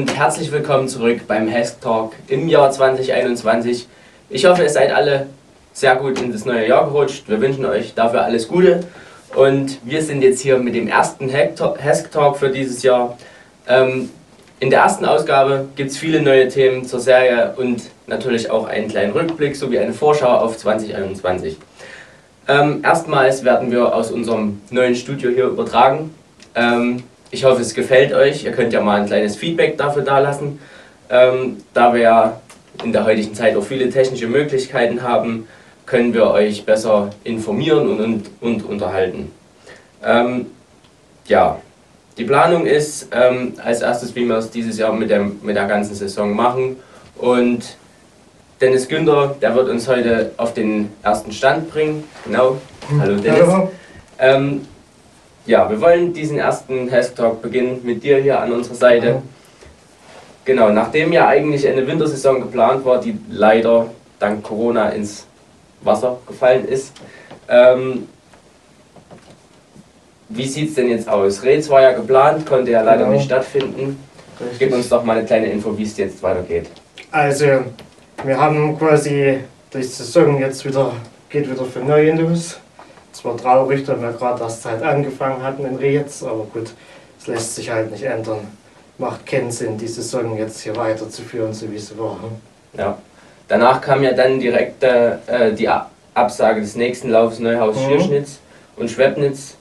und herzlich willkommen zurück beim Hesk Talk im Jahr 2021. Ich hoffe, ihr seid alle sehr gut in das neue Jahr gerutscht. Wir wünschen euch dafür alles Gute und wir sind jetzt hier mit dem ersten Hesk Talk für dieses Jahr. Ähm, in der ersten Ausgabe gibt es viele neue Themen zur Serie und natürlich auch einen kleinen Rückblick sowie eine Vorschau auf 2021. Ähm, erstmals werden wir aus unserem neuen Studio hier übertragen. Ähm, ich hoffe, es gefällt euch. Ihr könnt ja mal ein kleines Feedback dafür dalassen. Ähm, da wir ja in der heutigen Zeit auch viele technische Möglichkeiten haben, können wir euch besser informieren und, und, und unterhalten. Ähm, ja, die Planung ist ähm, als erstes, wie wir es dieses Jahr mit, dem, mit der ganzen Saison machen. Und Dennis Günther, der wird uns heute auf den ersten Stand bringen. Genau. Hallo Dennis. Hallo. Ähm, ja, wir wollen diesen ersten Hesk Talk beginnen mit dir hier an unserer Seite. Ja. Genau, nachdem ja eigentlich eine Wintersaison geplant war, die leider dank Corona ins Wasser gefallen ist. Ähm, wie sieht es denn jetzt aus? Reds war ja geplant, konnte ja leider genau. nicht stattfinden. Richtig. Gib uns doch mal eine kleine Info, wie es jetzt weitergeht. Also, wir haben quasi die Saison jetzt wieder, geht wieder für neu los. Es war traurig, dass wir gerade erst halt angefangen hatten in Reds, aber gut, es lässt sich halt nicht ändern. Macht keinen Sinn, die Saison jetzt hier weiterzuführen, so wie sie war. Ja. Danach kam ja dann direkt äh, die Absage des nächsten Laufs Neuhaus mhm. Und Schwebnitz.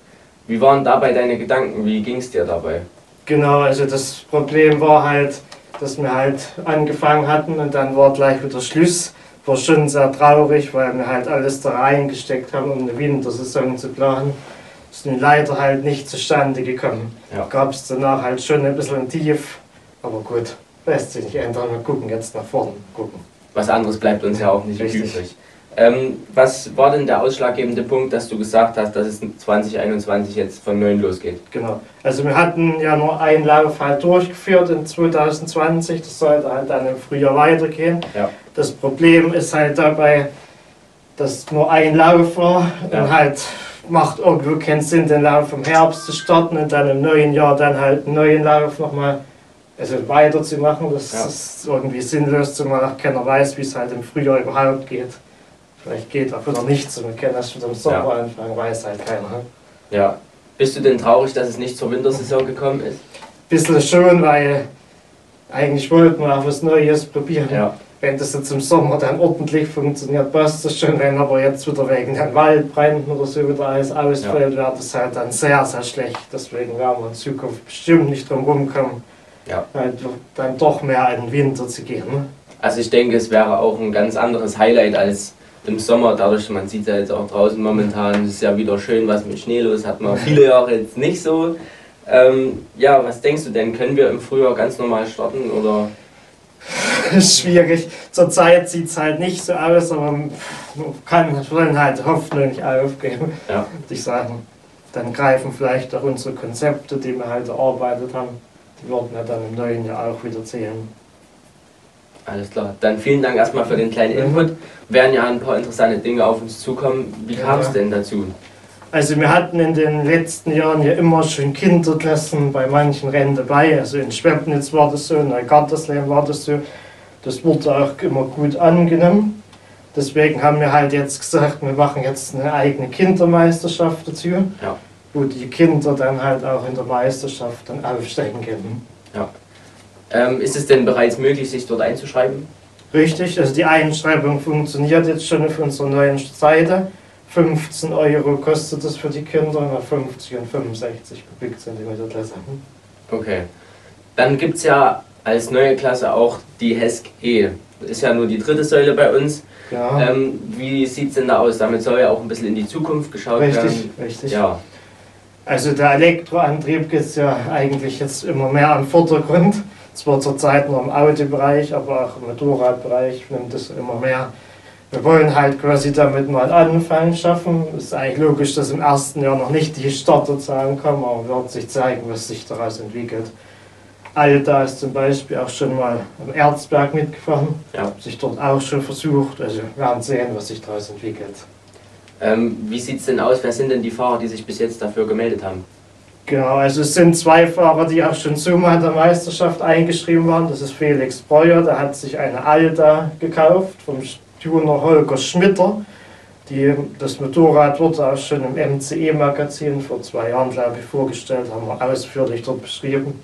Wie waren dabei deine Gedanken? Wie ging es dir dabei? Genau, also das Problem war halt, dass wir halt angefangen hatten und dann war gleich wieder Schluss war schon sehr traurig, weil wir halt alles da reingesteckt haben, um eine Wintersaison zu planen. Ist nun leider halt nicht zustande gekommen. Ja. Gab es danach halt schon ein bisschen tief, aber gut, lässt sich nicht ändern. Wir gucken jetzt nach vorne. Gucken. Was anderes bleibt uns ja auch nicht Richtig. übrig. Ähm, was war denn der ausschlaggebende Punkt, dass du gesagt hast, dass es 2021 jetzt von neuem losgeht? Genau. Also wir hatten ja nur einen Lauf halt durchgeführt in 2020. Das sollte halt dann im Frühjahr weitergehen. Ja. Das Problem ist halt dabei, dass nur ein Lauf war ja. und halt macht irgendwo keinen Sinn, den Lauf im Herbst zu starten und dann im neuen Jahr dann halt einen neuen Lauf nochmal also weiterzumachen. Das ja. ist irgendwie sinnlos, zumal auch keiner weiß, wie es halt im Frühjahr überhaupt geht. Vielleicht geht auch wieder nichts und wir können das schon im Sommer ja. anfangen, weiß halt keiner. Ne? Ja. Bist du denn traurig, dass es nicht zur Wintersaison gekommen ist? Bisschen schon, weil eigentlich wollten wir auch was Neues probieren. Ja. Wenn das jetzt im Sommer dann ordentlich funktioniert, passt das schon. Wenn aber jetzt wieder wegen den Waldbränden oder so wieder alles ausfällt, ja. wäre das halt dann sehr, sehr schlecht. Deswegen werden wir in Zukunft bestimmt nicht drum rumkommen, ja. halt dann doch mehr in den Winter zu gehen. Ne? Also ich denke, es wäre auch ein ganz anderes Highlight als im Sommer, dadurch, man sieht ja jetzt auch draußen momentan, es ist ja wieder schön was mit Schnee los, hat man viele Jahre jetzt nicht so. Ähm, ja, was denkst du denn? Können wir im Frühjahr ganz normal starten oder? Schwierig. Zurzeit sieht es halt nicht so aus, aber man kann wollen halt Hoffnung nicht aufgeben, ja. würde ich sagen. Dann greifen vielleicht auch unsere Konzepte, die wir halt erarbeitet haben, die werden ja dann im neuen Jahr auch wieder zählen. Alles klar. Dann vielen Dank erstmal für den kleinen Input. Werden ja ein paar interessante Dinge auf uns zukommen. Wie kam es ja. denn dazu? Also wir hatten in den letzten Jahren ja immer schon Kinderklassen bei manchen Rennen dabei. Also in Schwebnitz war das so, in Neugarterslehm war das so. Das wurde auch immer gut angenommen. Deswegen haben wir halt jetzt gesagt, wir machen jetzt eine eigene Kindermeisterschaft dazu, ja. wo die Kinder dann halt auch in der Meisterschaft dann aufsteigen können. Ja. Ähm, ist es denn bereits möglich, sich dort einzuschreiben? Richtig, also die Einschreibung funktioniert jetzt schon auf unserer neuen Seite. 15 Euro kostet das für die Kinder, 50 und 65 Kubikzentimeter Klasse. Okay. Dann gibt es ja als neue Klasse auch die HESC E. Das ist ja nur die dritte Säule bei uns. Ja. Ähm, wie sieht es denn da aus? Damit soll ja auch ein bisschen in die Zukunft geschaut richtig, werden. Richtig, richtig. Ja. Also der Elektroantrieb geht ja eigentlich jetzt immer mehr am Vordergrund. Zwar zurzeit nur im Autobereich, aber auch im Motorradbereich nimmt es immer mehr. Wir wollen halt quasi damit mal Anfang schaffen. Es ist eigentlich logisch, dass im ersten Jahr noch nicht die Starterzahlen kommen, aber wird sich zeigen, was sich daraus entwickelt. Alta ist zum Beispiel auch schon mal am Erzberg mitgefahren, ja. sich dort auch schon versucht. Also wir werden sehen, was sich daraus entwickelt. Ähm, wie sieht es denn aus? Wer sind denn die Fahrer, die sich bis jetzt dafür gemeldet haben? Genau, also es sind zwei Fahrer, die auch schon Summa der Meisterschaft eingeschrieben waren. Das ist Felix Breuer, der hat sich eine Alta gekauft vom Tuner Holger Schmitter. Die, das Motorrad wurde auch schon im MCE-Magazin vor zwei Jahren, glaube ich, vorgestellt, haben wir ausführlich dort beschrieben.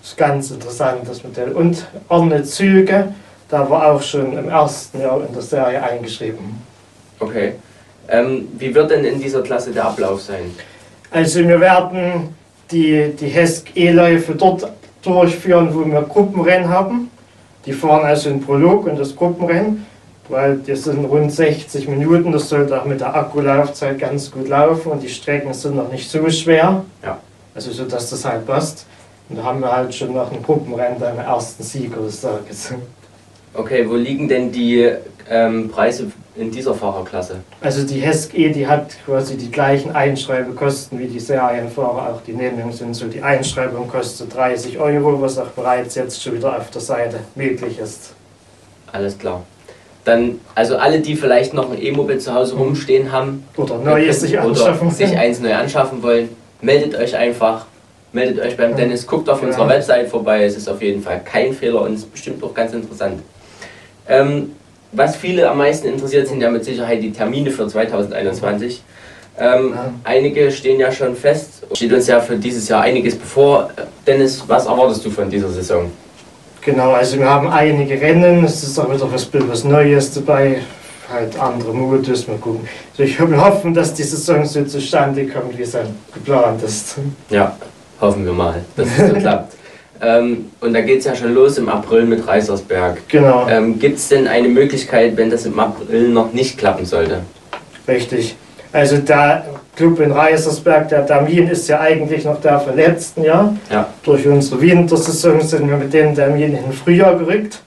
Das ist ganz interessant, das Modell. Und Arne Züge, da war auch schon im ersten Jahr in der Serie eingeschrieben. Okay. Ähm, wie wird denn in dieser Klasse der Ablauf sein? Also wir werden die, die HESC-E-Läufe dort durchführen, wo wir Gruppenrennen haben. Die fahren also in Prolog und das Gruppenrennen weil das sind rund 60 Minuten, das sollte auch mit der Akkulaufzeit ganz gut laufen und die Strecken sind noch nicht so schwer, ja. also so dass das halt passt. Und da haben wir halt schon nach einem Gruppenrennen den ersten Sieger des Tages. Okay, wo liegen denn die ähm, Preise in dieser Fahrerklasse? Also die HESC E, die hat quasi die gleichen Einschreibekosten wie die Serienfahrer, auch die Nennungen sind so. Die Einschreibung kostet 30 Euro, was auch bereits jetzt schon wieder auf der Seite möglich ist. Alles klar dann, also alle, die vielleicht noch ein E-Mobil zu Hause rumstehen haben oder, neues sich, anschaffen. oder sich eins neu anschaffen wollen, meldet euch einfach, meldet euch beim Dennis, guckt auf ja. unserer Website vorbei, es ist auf jeden Fall kein Fehler und es ist bestimmt auch ganz interessant. Ähm, was viele am meisten interessiert, sind ja mit Sicherheit die Termine für 2021. Ähm, ja. Einige stehen ja schon fest, steht uns ja für dieses Jahr einiges bevor. Dennis, was erwartest du von dieser Saison? Genau, also wir haben einige Rennen, es ist auch wieder was, was Neues dabei, halt andere Modus, mal gucken. Also ich hoffe, dass die Saison so zustande kommt, wie es geplant ist. Ja, hoffen wir mal, dass es so klappt. Ähm, und da geht es ja schon los im April mit Reisersberg. Genau. Ähm, Gibt es denn eine Möglichkeit, wenn das im April noch nicht klappen sollte? Richtig. Also der Club in Reisersberg, der Termin ist ja eigentlich noch der vom letzten Jahr. Ja. Durch unsere Wintersaison sind wir mit dem Termin in den Frühjahr gerückt.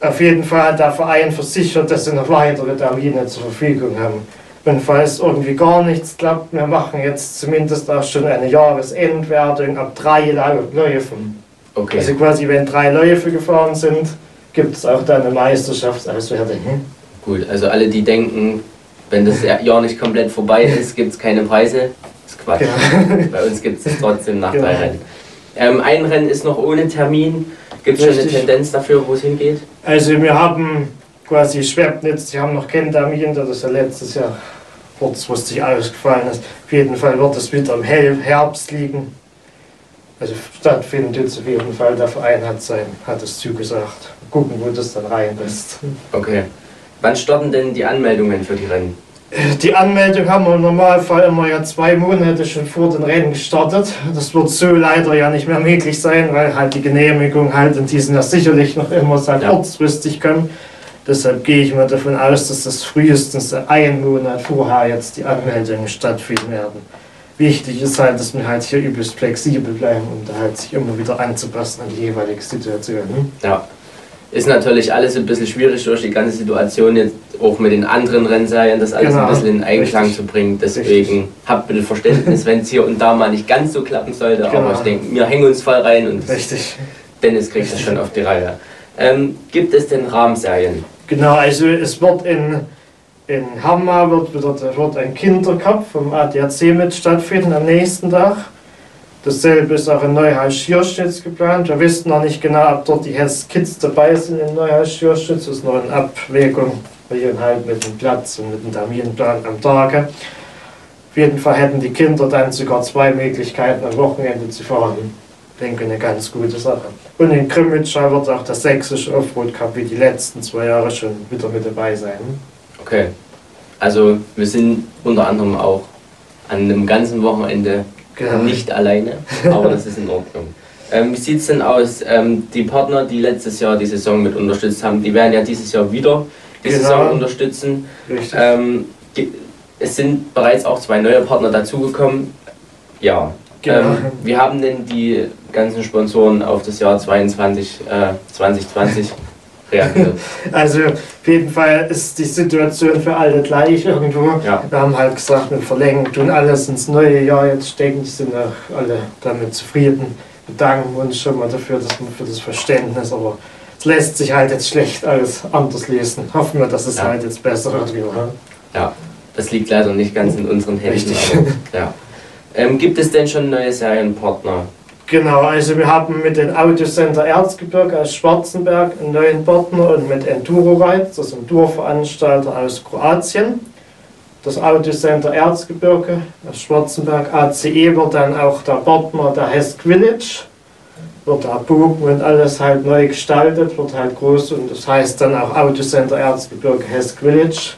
Auf jeden Fall hat der Verein versichert, dass sie noch weitere Termine zur Verfügung haben. Und falls irgendwie gar nichts klappt, wir machen jetzt zumindest auch schon eine Jahresendwertung ab drei Läufen. Okay. Also quasi, wenn drei Läufe gefahren sind, gibt es auch dann eine Meisterschaftsauswertung. Gut, also alle, die denken, wenn das Jahr nicht komplett vorbei ist, gibt es keine Preise. Das ist Quatsch. Genau. Bei uns gibt es trotzdem nach genau. drei Rennen. Ähm, ein Rennen ist noch ohne Termin. Gibt es schon eine Tendenz dafür, wo es hingeht? Also wir haben quasi Schwebnitz, die haben noch keinen Termin, da das ja letztes Jahr kurzfristig ausgefallen ist. Auf jeden Fall wird es wieder im Herbst liegen. Also stattfindet jetzt auf jeden Fall. Der Verein hat, sein, hat es zugesagt. Gucken, wo das dann rein ist. Okay. Wann starten denn die Anmeldungen für die Rennen? Die Anmeldung haben wir im Normalfall immer ja zwei Monate schon vor den Rennen gestartet. Das wird so leider ja nicht mehr möglich sein, weil halt die Genehmigung halt in diesem Jahr sicherlich noch immer sehr ja. kurzfristig kommt. Deshalb gehe ich mal davon aus, dass das frühestens einen Monat vorher jetzt die Anmeldungen stattfinden werden. Wichtig ist halt, dass wir halt hier übelst flexibel bleiben, um da halt sich immer wieder anzupassen an die jeweilige Situation. Ja. Ist natürlich alles ein bisschen schwierig durch die ganze Situation, jetzt auch mit den anderen Rennserien, das alles genau. ein bisschen in Einklang Richtig. zu bringen. Deswegen Richtig. habt bitte Verständnis, wenn es hier und da mal nicht ganz so klappen sollte. Genau. Aber ich denke, wir hängen uns voll rein und Richtig. Dennis kriegt das schon auf die Reihe. Ähm, gibt es denn Rahmenserien? Genau, also es wird in, in Hammer wird, wird, wird ein Kindercup vom ADAC mit stattfinden am nächsten Tag. Dasselbe ist auch in Neuhaus-Schierstitz geplant. Wir wissen noch nicht genau, ob dort die Hess Kids dabei sind in Neuhaus-Schierstitz. Das ist noch in Abwägung, hier halt mit dem Platz und mit dem Terminplan am Tage. Auf jeden Fall hätten die Kinder dann sogar zwei Möglichkeiten am Wochenende zu fahren. Ich denke, eine ganz gute Sache. Und in Krimitschau wird auch das sächsische Offroad Cup wie die letzten zwei Jahre schon wieder mit dabei sein. Okay. Also wir sind unter anderem auch an einem ganzen Wochenende Genau. Nicht alleine, aber das ist in Ordnung. Ähm, wie sieht es denn aus? Ähm, die Partner, die letztes Jahr die Saison mit unterstützt haben, die werden ja dieses Jahr wieder die genau. Saison unterstützen. Ähm, die, es sind bereits auch zwei neue Partner dazugekommen. Ja. Genau. Ähm, wie haben denn die ganzen Sponsoren auf das Jahr 22, äh, 2020 reagiert. Also auf jeden Fall ist die Situation für alle gleich irgendwo. Ja. Wir haben halt gesagt, wir verlängern, tun alles ins neue Jahr jetzt stecken, sind auch alle damit zufrieden. Bedanken uns schon mal dafür, dass wir für das Verständnis, aber es lässt sich halt jetzt schlecht alles anders lesen. Hoffen wir, dass es ja. halt jetzt besser wird. Ja, das liegt leider nicht ganz in unseren Händen. Richtig. Aber, ja. Ähm, gibt es denn schon neue Serienpartner? Genau, also wir haben mit dem Autocenter Erzgebirge aus Schwarzenberg einen neuen Partner und mit Enduro Ride, das ist ein Tourveranstalter aus Kroatien. Das Autocenter Erzgebirge aus Schwarzenberg ACE wird dann auch der Partner der Hesk Village. Wird der Bogen und alles halt neu gestaltet, wird halt groß und das heißt dann auch Autocenter Erzgebirge Hesk Village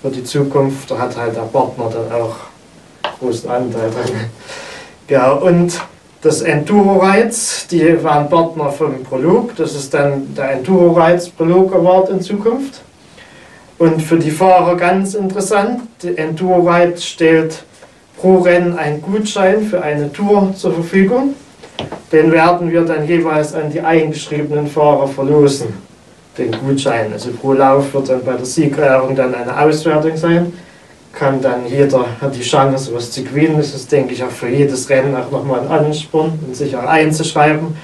für die Zukunft. Da hat halt der Partner dann auch großen Anteil dran. Ja, und das Enduro Rides, die waren Partner vom Prolog. Das ist dann der Enduro Rides Prolog Award in Zukunft. Und für die Fahrer ganz interessant, die Enduro Ride stellt pro Rennen einen Gutschein für eine Tour zur Verfügung. Den werden wir dann jeweils an die eingeschriebenen Fahrer verlosen, den Gutschein. Also pro Lauf wird dann bei der Siegerehrung dann eine Auswertung sein kann dann jeder, hat die Chance, was zu gewinnen. Das ist, denke ich, auch für jedes Rennen auch nochmal ein Ansporn, um sich auch einzuschreiben.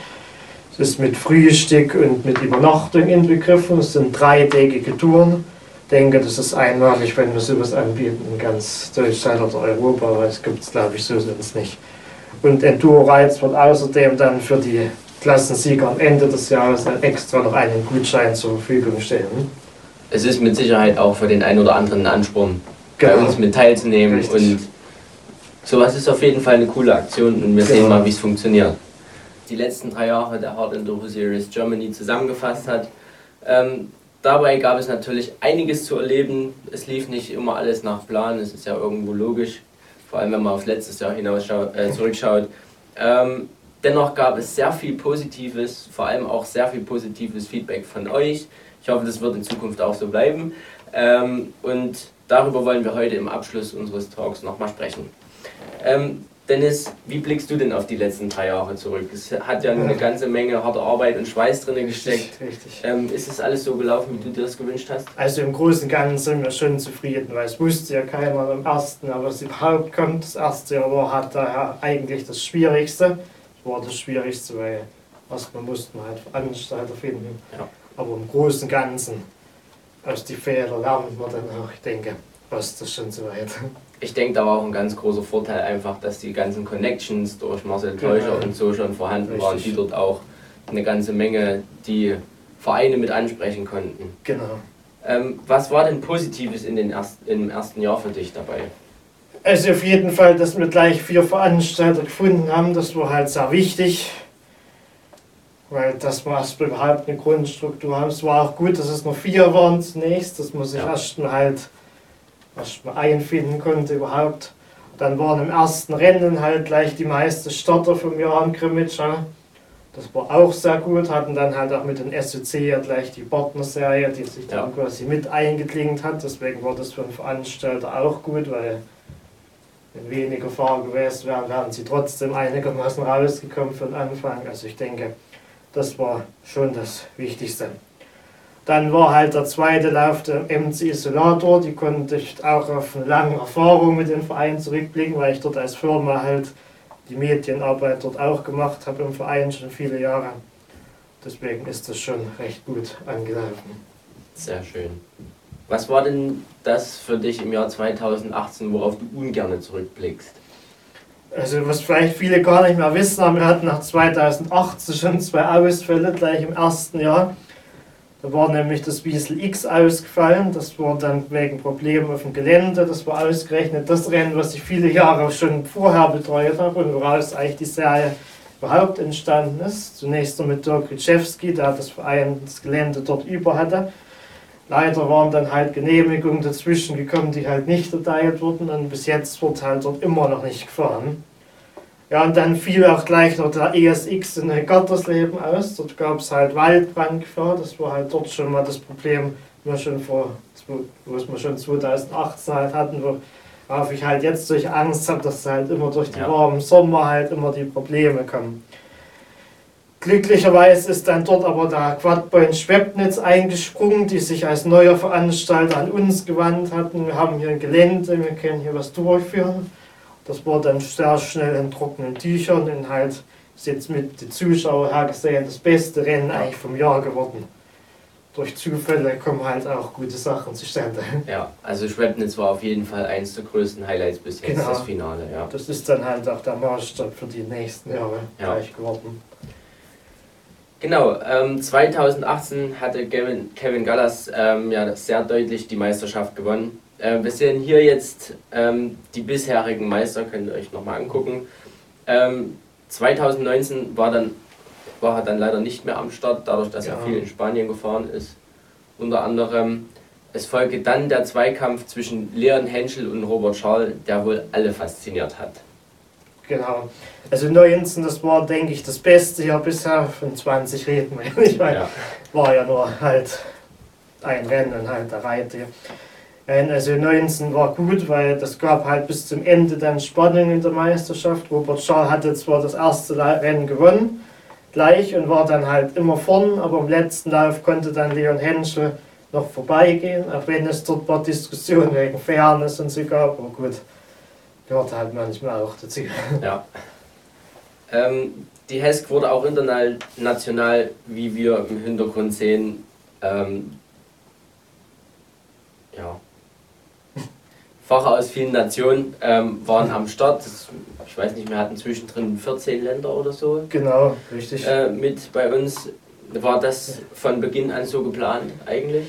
Es ist mit Frühstück und mit Übernachtung inbegriffen. Es sind dreitägige Touren. Ich denke, das ist einmalig, wenn wir sowas anbieten in ganz Deutschland oder Europa, weil es gibt es, glaube ich, so sonst nicht. Und Enduro Rides wird außerdem dann für die Klassensieger am Ende des Jahres dann extra noch einen Gutschein zur Verfügung stellen. Es ist mit Sicherheit auch für den einen oder anderen ein Ansporn, genau. bei uns mit teilzunehmen. Richtig. Und sowas ist auf jeden Fall eine coole Aktion und wir genau. sehen mal, wie es funktioniert. Die letzten drei Jahre der Hard Enduro Series Germany zusammengefasst hat. Ähm, dabei gab es natürlich einiges zu erleben. Es lief nicht immer alles nach Plan, es ist ja irgendwo logisch, vor allem wenn man auf letztes Jahr hinaus äh, zurückschaut. Ähm, dennoch gab es sehr viel Positives, vor allem auch sehr viel positives Feedback von euch. Ich hoffe, das wird in Zukunft auch so bleiben. Ähm, und Darüber wollen wir heute im Abschluss unseres Talks nochmal sprechen. Ähm, Dennis, wie blickst du denn auf die letzten drei Jahre zurück? Es hat ja eine ganze Menge harte Arbeit und Schweiß drin gesteckt. Richtig. Ähm, ist es alles so gelaufen, wie du dir das gewünscht hast? Also im Großen und Ganzen sind wir schon zufrieden, weil es wusste ja keiner im ersten, aber es überhaupt kommt. Das erste Jahr war halt daher eigentlich das Schwierigste. Es war das Schwierigste, weil erstmal mussten wir halt Veranstalter finden. Ja. Aber im Großen und Ganzen aus die Fehler lernt man dann auch, ich denke, passt das schon so weit. Ich denke, da war auch ein ganz großer Vorteil einfach, dass die ganzen Connections durch Marcel Teuscher genau. und so schon vorhanden Richtig. waren, die dort auch eine ganze Menge die Vereine mit ansprechen konnten. Genau. Ähm, was war denn Positives in den erst, im ersten Jahr für dich dabei? Also auf jeden Fall, dass wir gleich vier Veranstalter gefunden haben, das war halt sehr wichtig weil das war überhaupt eine Grundstruktur haben. Es war auch gut, dass es nur vier waren zunächst, dass man sich ja. erstmal halt erstmal einfinden konnte überhaupt. Dann waren im ersten Rennen halt gleich die meisten Starter vom Johann Krimitscher. Das war auch sehr gut, hatten dann halt auch mit den SOC ja gleich die Partnerserie, die sich dann ja. quasi mit eingeklingt hat. Deswegen war das für den Veranstalter auch gut, weil wenn weniger Fahrer gewesen wären, wären sie trotzdem einigermaßen rausgekommen von Anfang. Also ich denke, das war schon das Wichtigste. Dann war halt der zweite Lauf der MC Isolator. Die konnte ich auch auf eine lange Erfahrung mit dem Verein zurückblicken, weil ich dort als Firma halt die Medienarbeit dort auch gemacht habe im Verein schon viele Jahre. Deswegen ist das schon recht gut angelaufen. Sehr schön. Was war denn das für dich im Jahr 2018, worauf du ungern zurückblickst? Also was vielleicht viele gar nicht mehr wissen, aber wir hatten nach 2018 schon zwei Ausfälle gleich im ersten Jahr. Da war nämlich das Wiesel X ausgefallen, das war dann wegen Problemen auf dem Gelände, das war ausgerechnet das Rennen, was ich viele Jahre schon vorher betreut habe und woraus eigentlich die Serie überhaupt entstanden ist. Zunächst mit Dirk Ritschewski, der das Verein das Gelände dort über hatte. Leider waren dann halt Genehmigungen dazwischen gekommen, die halt nicht erteilt wurden und bis jetzt wird halt dort immer noch nicht gefahren. Ja, und dann fiel auch gleich noch der ESX in Gattersleben aus. Dort gab es halt Waldbrandgefahr. Das war halt dort schon mal das Problem, wir schon vor, was wir schon 2018 halt hatten, worauf ich halt jetzt durch Angst habe, dass halt immer durch die ja. warmen Sommer halt immer die Probleme kommen. Glücklicherweise ist dann dort aber der Quadpoint Schwebnitz eingesprungen, die sich als neuer Veranstalter an uns gewandt hatten. Wir haben hier ein Gelände, wir können hier was durchführen. Das war dann sehr schnell in trockenen Tüchern und halt ist jetzt mit den Zuschauern hergesehen das beste Rennen eigentlich vom Jahr geworden. durch Zufälle kommen halt auch gute Sachen zustande. Ja, also Schwebnitz war auf jeden Fall eins der größten Highlights bis jetzt, genau. das Finale. Ja. Das ist dann halt auch der Maßstab für die nächsten Jahre ja. gleich geworden. Genau, ähm, 2018 hatte Kevin, Kevin Gallas ähm, ja sehr deutlich die Meisterschaft gewonnen. Äh, wir sehen hier jetzt ähm, die bisherigen Meister, könnt ihr euch nochmal angucken. 2019 ähm, war, dann, war er dann leider nicht mehr am Start, dadurch, dass ja. er viel in Spanien gefahren ist. Unter anderem. Es folgte dann der Zweikampf zwischen Leon Henschel und Robert Schall, der wohl alle fasziniert hat. Genau. Also 19, das war, denke ich, das beste Jahr bisher. Von 20 reden wir nicht, weil ja. war ja nur halt ein Rennen halt der Reite. Also 19 war gut, weil das gab halt bis zum Ende dann Spannung in der Meisterschaft. Robert Schall hatte zwar das erste Rennen gewonnen, gleich und war dann halt immer vorn, aber im letzten Lauf konnte dann Leon Henschel noch vorbeigehen, auch wenn es dort ein paar Diskussionen wegen Fairness und so gab, aber gut, gehört halt manchmal auch dazu. Ja. Ähm, die HESC wurde auch international, wie wir im Hintergrund sehen, ähm, ja, Facher aus vielen Nationen ähm, waren am Start. Das, ich weiß nicht, wir hatten zwischendrin 14 Länder oder so. Genau, richtig. Äh, mit bei uns. War das von Beginn an so geplant eigentlich?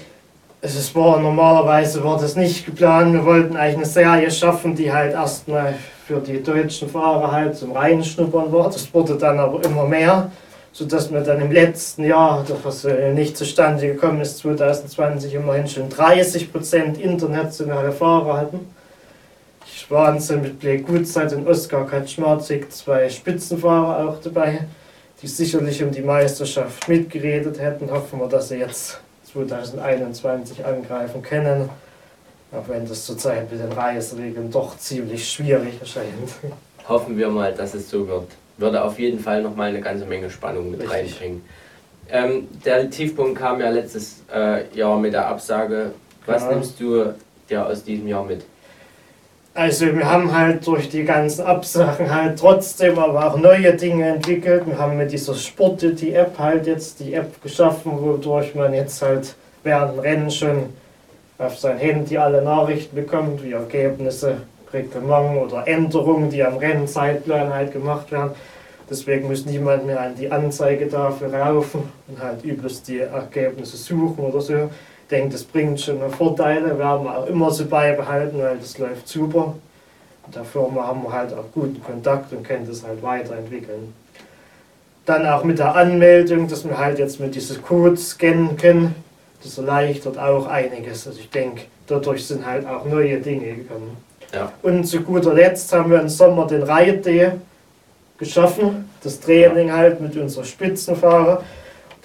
Es war normalerweise war das nicht geplant. Wir wollten eigentlich eine Serie schaffen, die halt erstmal für die deutschen Fahrer halt zum Reinschnuppern war. Das wurde dann aber immer mehr, sodass wir dann im letzten Jahr, was nicht zustande gekommen ist, 2020 immerhin schon 30% internationale Fahrer hatten. Wahnsinn mit Blake Goodside und Oskar Kaczmarczyk, zwei Spitzenfahrer auch dabei, die sicherlich um die Meisterschaft mitgeredet hätten. Hoffen wir, dass sie jetzt 2021 angreifen können, auch wenn das zurzeit mit den Reiseregeln doch ziemlich schwierig erscheint. Hoffen wir mal, dass es so wird. Würde auf jeden Fall nochmal eine ganze Menge Spannung mit Richtig. reinbringen. Ähm, der Tiefpunkt kam ja letztes äh, Jahr mit der Absage. Was ja. nimmst du dir aus diesem Jahr mit? Also wir haben halt durch die ganzen Absagen halt trotzdem aber auch neue Dinge entwickelt. Wir haben mit dieser Sportity App halt jetzt die App geschaffen, wodurch man jetzt halt während dem Rennen schon auf sein Handy alle Nachrichten bekommt, wie Ergebnisse, Reglement oder Änderungen, die am Rennzeitplan halt gemacht werden. Deswegen muss niemand mehr an die Anzeige dafür laufen und halt übelst die Ergebnisse suchen oder so. Ich denke, das bringt schon Vorteile, werden wir auch immer so beibehalten, weil das läuft super. Mit der Firma haben wir halt auch guten Kontakt und können das halt weiterentwickeln. Dann auch mit der Anmeldung, dass wir halt jetzt mit diesem Code scannen können, das erleichtert auch einiges. Also ich denke, dadurch sind halt auch neue Dinge gekommen. Ja. Und zu guter Letzt haben wir im Sommer den Reitday geschaffen, das Training halt mit unseren Spitzenfahrer.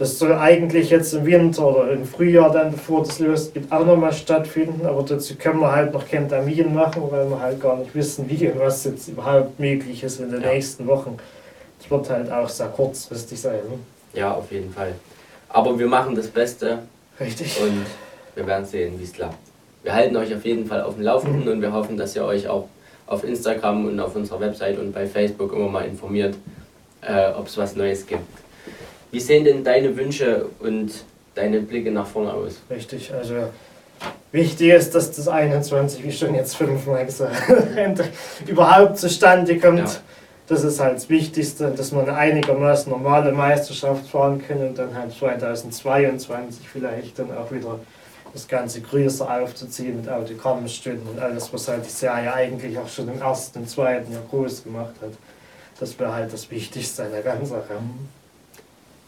Das soll eigentlich jetzt im Winter oder im Frühjahr dann, bevor das losgeht, auch nochmal stattfinden. Aber dazu können wir halt noch keinen Termin machen, weil wir halt gar nicht wissen, wie und was jetzt überhaupt möglich ist in den ja. nächsten Wochen. Es wird halt auch sehr kurzfristig sein. Ne? Ja, auf jeden Fall. Aber wir machen das Beste. Richtig. Und wir werden sehen, wie es klappt. Wir halten euch auf jeden Fall auf dem Laufenden mhm. und wir hoffen, dass ihr euch auch auf Instagram und auf unserer Website und bei Facebook immer mal informiert, äh, ob es was Neues gibt. Wie sehen denn deine Wünsche und deine Blicke nach vorne aus? Richtig, also wichtig ist, dass das 21, wie schon jetzt fünfmal gesagt, überhaupt zustande kommt. Ja. Das ist halt das Wichtigste, dass man eine einigermaßen normale Meisterschaft fahren kann und dann halt 2022 vielleicht dann auch wieder das Ganze größer aufzuziehen mit Autogrammstunden und alles, was halt die Serie eigentlich auch schon im ersten und zweiten Jahr groß gemacht hat. Das wäre halt das Wichtigste an der ganzen Sache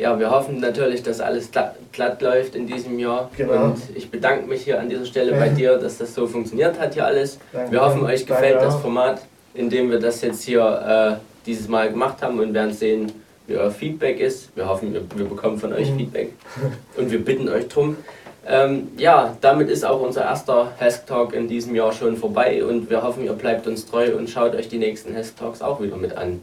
ja, wir hoffen natürlich, dass alles glatt, glatt läuft in diesem Jahr. Genau. Und ich bedanke mich hier an dieser Stelle bei dir, dass das so funktioniert hat hier alles. Danke. Wir hoffen, euch gefällt das Format, in dem wir das jetzt hier äh, dieses Mal gemacht haben und werden sehen, wie euer Feedback ist. Wir hoffen, wir, wir bekommen von euch mhm. Feedback und wir bitten euch drum. Ähm, ja, damit ist auch unser erster Hesk Talk in diesem Jahr schon vorbei und wir hoffen, ihr bleibt uns treu und schaut euch die nächsten Hesk Talks auch wieder mit an.